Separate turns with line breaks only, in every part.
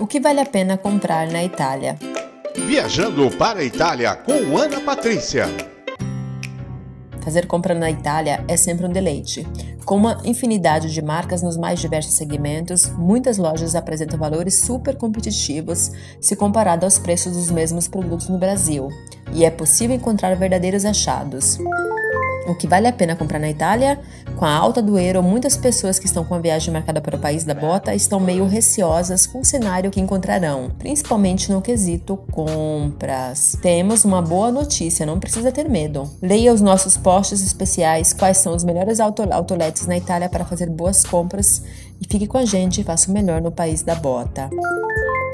O que vale a pena comprar na Itália?
Viajando para a Itália com Ana Patrícia.
Fazer compra na Itália é sempre um deleite. Com uma infinidade de marcas nos mais diversos segmentos, muitas lojas apresentam valores super competitivos se comparado aos preços dos mesmos produtos no Brasil, e é possível encontrar verdadeiros achados. O que vale a pena comprar na Itália? Com a alta do euro, muitas pessoas que estão com a viagem marcada para o país da bota estão meio receosas com o cenário que encontrarão, principalmente no quesito compras. Temos uma boa notícia, não precisa ter medo. Leia os nossos posts especiais quais são os melhores outlets na Itália para fazer boas compras e fique com a gente e faça o melhor no país da bota.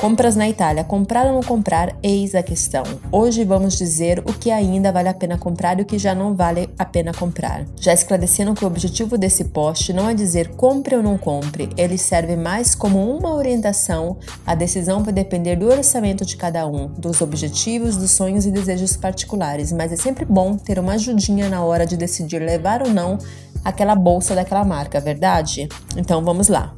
Compras na Itália. Comprar ou não comprar? Eis a questão. Hoje vamos dizer o que ainda vale a pena comprar e o que já não vale a pena comprar. Já esclarecendo que o objetivo desse post não é dizer compre ou não compre, ele serve mais como uma orientação. A decisão vai depender do orçamento de cada um, dos objetivos, dos sonhos e desejos particulares, mas é sempre bom ter uma ajudinha na hora de decidir levar ou não aquela bolsa daquela marca, verdade? Então vamos lá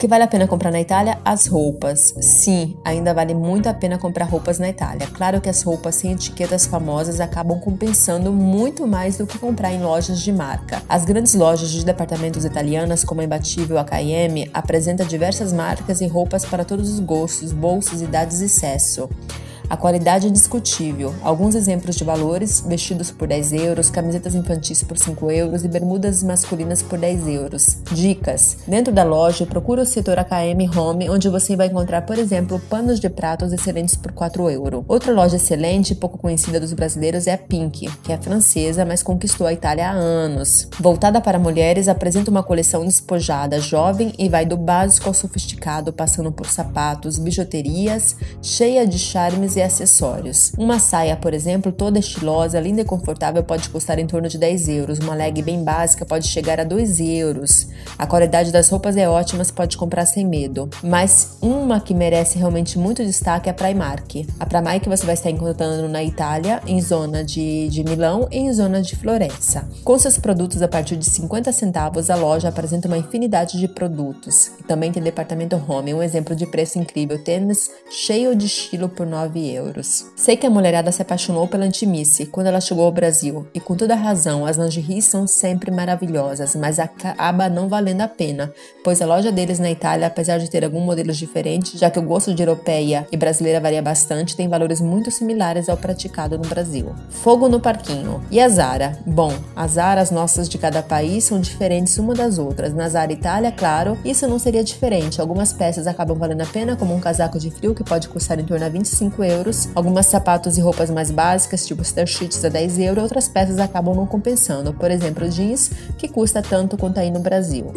que vale a pena comprar na Itália? As roupas. Sim, ainda vale muito a pena comprar roupas na Itália. Claro que as roupas sem etiquetas famosas acabam compensando muito mais do que comprar em lojas de marca. As grandes lojas de departamentos italianas, como a Imbatível H&M, apresentam diversas marcas e roupas para todos os gostos, bolsos, idades e sexo. A qualidade é discutível. Alguns exemplos de valores: vestidos por 10 euros, camisetas infantis por 5 euros e bermudas masculinas por 10 euros. Dicas: Dentro da loja, procura o setor AKM Home, onde você vai encontrar, por exemplo, panos de pratos excelentes por 4 euros. Outra loja excelente e pouco conhecida dos brasileiros é a Pink, que é francesa, mas conquistou a Itália há anos. Voltada para mulheres, apresenta uma coleção despojada, jovem e vai do básico ao sofisticado, passando por sapatos, bijuterias, cheia de charmes e e acessórios. Uma saia, por exemplo, toda estilosa, linda e confortável pode custar em torno de 10 euros. Uma leg bem básica pode chegar a 2 euros. A qualidade das roupas é ótima, você pode comprar sem medo. Mas uma que merece realmente muito destaque é a Primark. A Primark você vai estar encontrando na Itália, em zona de, de Milão e em zona de Florença. Com seus produtos a partir de 50 centavos, a loja apresenta uma infinidade de produtos. E também tem departamento home, um exemplo de preço incrível, tênis cheio de estilo por 9 euros. Sei que a mulherada se apaixonou pela Antimice quando ela chegou ao Brasil, e com toda razão, as lingeries são sempre maravilhosas, mas acaba não valendo a pena, pois a loja deles na Itália, apesar de ter alguns modelos diferentes, já que o gosto de europeia e brasileira varia bastante, tem valores muito similares ao praticado no Brasil. Fogo no parquinho. E a Zara? Bom, as Zaras nossas de cada país são diferentes uma das outras. Na Zara Itália, claro, isso não seria diferente. Algumas peças acabam valendo a pena, como um casaco de frio que pode custar em torno a 25 euros euros, algumas sapatos e roupas mais básicas, tipo sheets a 10 euros, outras peças acabam não compensando, por exemplo, jeans, que custa tanto quanto aí no Brasil.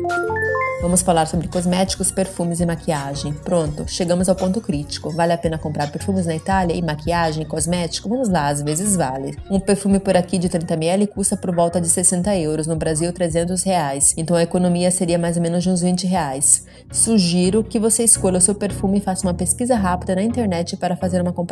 Vamos falar sobre cosméticos, perfumes e maquiagem. Pronto, chegamos ao ponto crítico. Vale a pena comprar perfumes na Itália e maquiagem, cosmético? Vamos lá, às vezes vale. Um perfume por aqui de 30ml custa por volta de 60 euros, no Brasil 300 reais. Então a economia seria mais ou menos de uns 20 reais. Sugiro que você escolha o seu perfume e faça uma pesquisa rápida na internet para fazer uma comparação,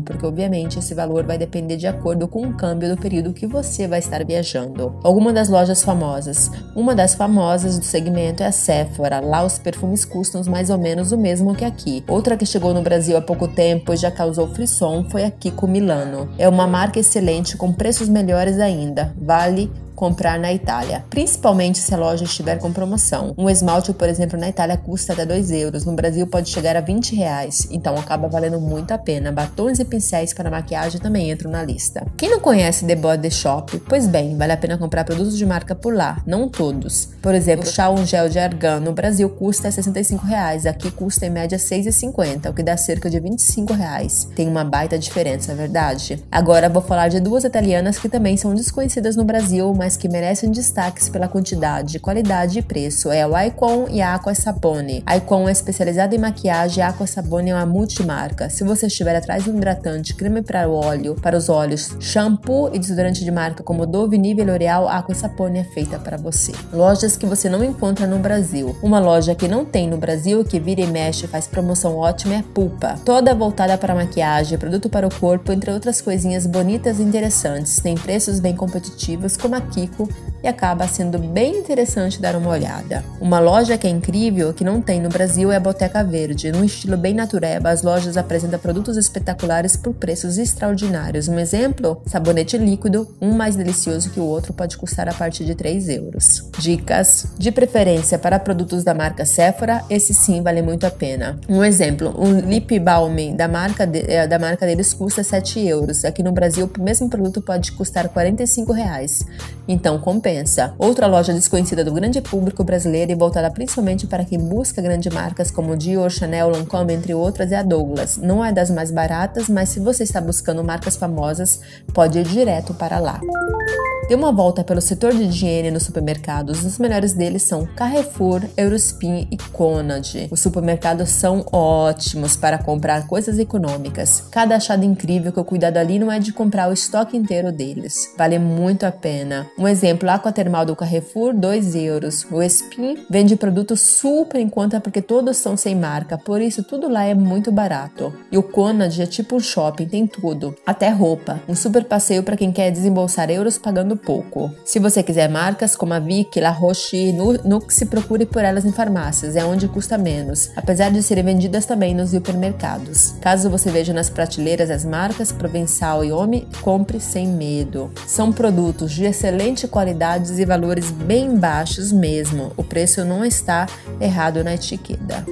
porque obviamente esse valor vai depender de acordo com o câmbio do período que você vai estar viajando. Alguma das lojas famosas. Uma das famosas do segmento é a Sephora. Lá os perfumes custam mais ou menos o mesmo que aqui. Outra que chegou no Brasil há pouco tempo e já causou frisson foi a Kiko Milano. É uma marca excelente com preços melhores ainda. Vale comprar na Itália, principalmente se a loja estiver com promoção. Um esmalte, por exemplo, na Itália custa até 2 euros, no Brasil pode chegar a 20 reais, então acaba valendo muito a pena. Batons e pincéis para maquiagem também entram na lista. Quem não conhece The Body Shop? Pois bem, vale a pena comprar produtos de marca por lá, não todos. Por exemplo, chá um gel de argan no Brasil custa 65 reais, aqui custa em média 6,50, o que dá cerca de 25 reais. Tem uma baita diferença, é verdade? Agora vou falar de duas italianas que também são desconhecidas no Brasil, mas mas que merecem destaques pela quantidade, qualidade e preço é o Icon e a Aqua Sapone. Icon é especializada em maquiagem e a Aqua Sapone é uma multimarca. Se você estiver atrás de um hidratante, creme para o óleo, para os olhos, shampoo e desodorante de marca como Dove, Nivea L'Oreal, a Aqua Sapone é feita para você. Lojas que você não encontra no Brasil. Uma loja que não tem no Brasil que vira e mexe faz promoção ótima é Pulpa. Toda voltada para maquiagem, produto para o corpo, entre outras coisinhas bonitas e interessantes. Tem preços bem competitivos como aqui Kiko e acaba sendo bem interessante dar uma olhada. Uma loja que é incrível, que não tem no Brasil, é a Boteca Verde. Num estilo bem natureba, as lojas apresentam produtos espetaculares por preços extraordinários. Um exemplo? Sabonete líquido, um mais delicioso que o outro, pode custar a partir de 3 euros. Dicas: de preferência para produtos da marca Sephora, esse sim vale muito a pena. Um exemplo: um lip balm da marca, de, eh, da marca deles custa 7 euros. Aqui no Brasil, o mesmo produto pode custar 45 reais. Então compensa. Outra loja desconhecida do grande público brasileiro e voltada principalmente para quem busca grandes marcas como Dior, Chanel, Lancôme, entre outras, é a Douglas. Não é das mais baratas, mas se você está buscando marcas famosas, pode ir direto para lá. Dê uma volta pelo setor de higiene nos supermercados. Os melhores deles são Carrefour, Eurospin e Conad. Os supermercados são ótimos para comprar coisas econômicas. Cada achado incrível que o cuidado ali não é de comprar o estoque inteiro deles. Vale muito a pena. Um exemplo, Aqua Termal do Carrefour, 2 euros. O Espin vende produtos super em conta porque todos são sem marca, por isso tudo lá é muito barato. E o Conad é tipo um shopping, tem tudo, até roupa. Um super passeio para quem quer desembolsar euros pagando pouco. Se você quiser marcas como a Vic, La Roche e Nux, procure por elas em farmácias, é onde custa menos, apesar de serem vendidas também nos hipermercados. Caso você veja nas prateleiras as marcas Provençal e Omi, compre sem medo. São produtos de excelente qualidade e valores bem baixos mesmo. O preço não está errado na etiqueta.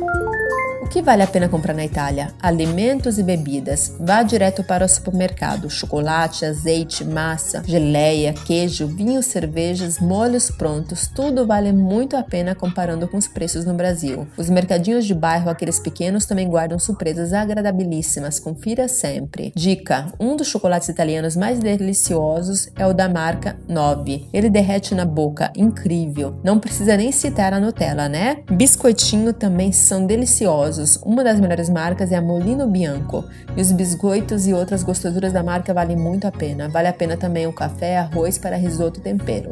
Que vale a pena comprar na Itália? Alimentos e bebidas. Vá direto para o supermercado. Chocolate, azeite, massa, geleia, queijo, vinhos, cervejas, molhos prontos. Tudo vale muito a pena comparando com os preços no Brasil. Os mercadinhos de bairro, aqueles pequenos, também guardam surpresas agradabilíssimas. Confira sempre. Dica: um dos chocolates italianos mais deliciosos é o da marca 9. Ele derrete na boca, incrível. Não precisa nem citar a Nutella, né? Biscoitinho também são deliciosos uma das melhores marcas é a Molino Bianco, e os biscoitos e outras gostosuras da marca valem muito a pena. Vale a pena também o café, arroz para risoto e tempero.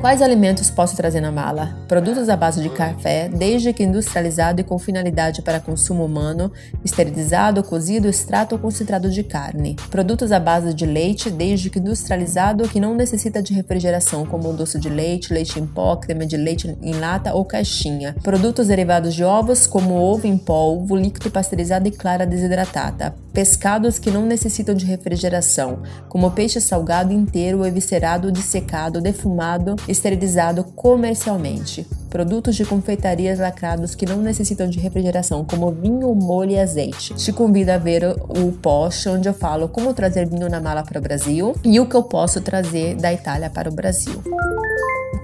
Quais alimentos posso trazer na mala? Produtos à base de café, desde que industrializado e com finalidade para consumo humano, esterilizado, cozido, extrato ou concentrado de carne. Produtos à base de leite, desde que industrializado que não necessita de refrigeração, como doce de leite, leite em pó, creme de leite em lata ou caixinha. Produtos derivados de ovos, como ovo em pó, ovo líquido pasteurizado e clara desidratada. Pescados que não necessitam de refrigeração, como peixe salgado inteiro eviscerado, dissecado, defumado, esterilizado comercialmente. Produtos de confeitarias lacrados que não necessitam de refrigeração, como vinho, molho e azeite. Te convido a ver o post onde eu falo como trazer vinho na mala para o Brasil e o que eu posso trazer da Itália para o Brasil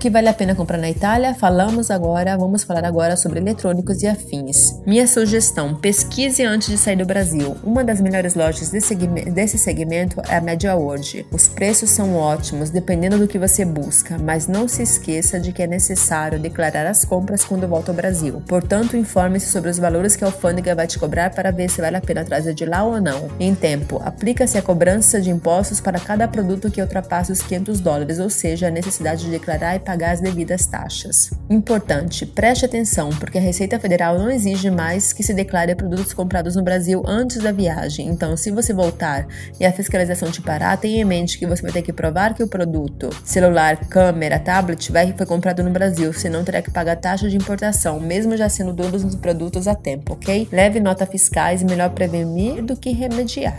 que vale a pena comprar na Itália? Falamos agora, vamos falar agora sobre eletrônicos e afins. Minha sugestão: pesquise antes de sair do Brasil. Uma das melhores lojas desse segmento é a Media World. Os preços são ótimos, dependendo do que você busca, mas não se esqueça de que é necessário declarar as compras quando volta ao Brasil. Portanto, informe-se sobre os valores que a alfândega vai te cobrar para ver se vale a pena trazer de lá ou não. Em tempo, aplica-se a cobrança de impostos para cada produto que ultrapasse os 500 dólares, ou seja, a necessidade de declarar e pagar pagar as devidas taxas. Importante, preste atenção, porque a Receita Federal não exige mais que se declare produtos comprados no Brasil antes da viagem. Então, se você voltar e a fiscalização te parar, tenha em mente que você vai ter que provar que o produto, celular, câmera, tablet, vai, foi comprado no Brasil, senão terá que pagar taxa de importação, mesmo já sendo dono dos produtos a tempo, ok? Leve nota fiscais, melhor prevenir do que remediar.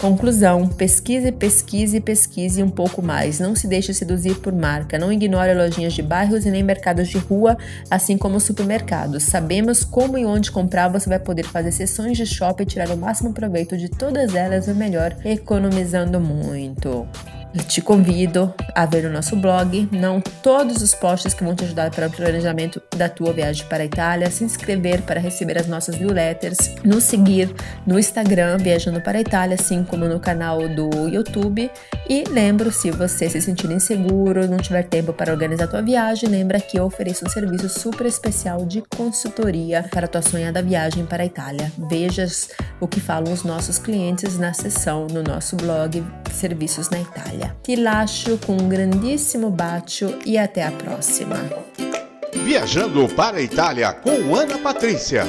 Conclusão: pesquise, pesquise, pesquise um pouco mais. Não se deixe seduzir por marca. Não ignore lojinhas de bairros e nem mercados de rua, assim como supermercados. Sabemos como e onde comprar. Você vai poder fazer sessões de shopping e tirar o máximo proveito de todas elas, ou melhor, economizando muito. Te convido a ver o nosso blog, não todos os posts que vão te ajudar para o planejamento da tua viagem para a Itália, se inscrever para receber as nossas newsletters, nos seguir no Instagram Viajando para a Itália, assim como no canal do YouTube. E lembro, se você se sentir inseguro, não tiver tempo para organizar a tua viagem, lembra que eu ofereço um serviço super especial de consultoria para a tua sonhada viagem para a Itália. Veja o que falam os nossos clientes na seção no nosso blog Serviços na Itália. Ti lascio com um grandissimo bacio e até a próxima.
Viajando para a Itália com Ana Patrícia.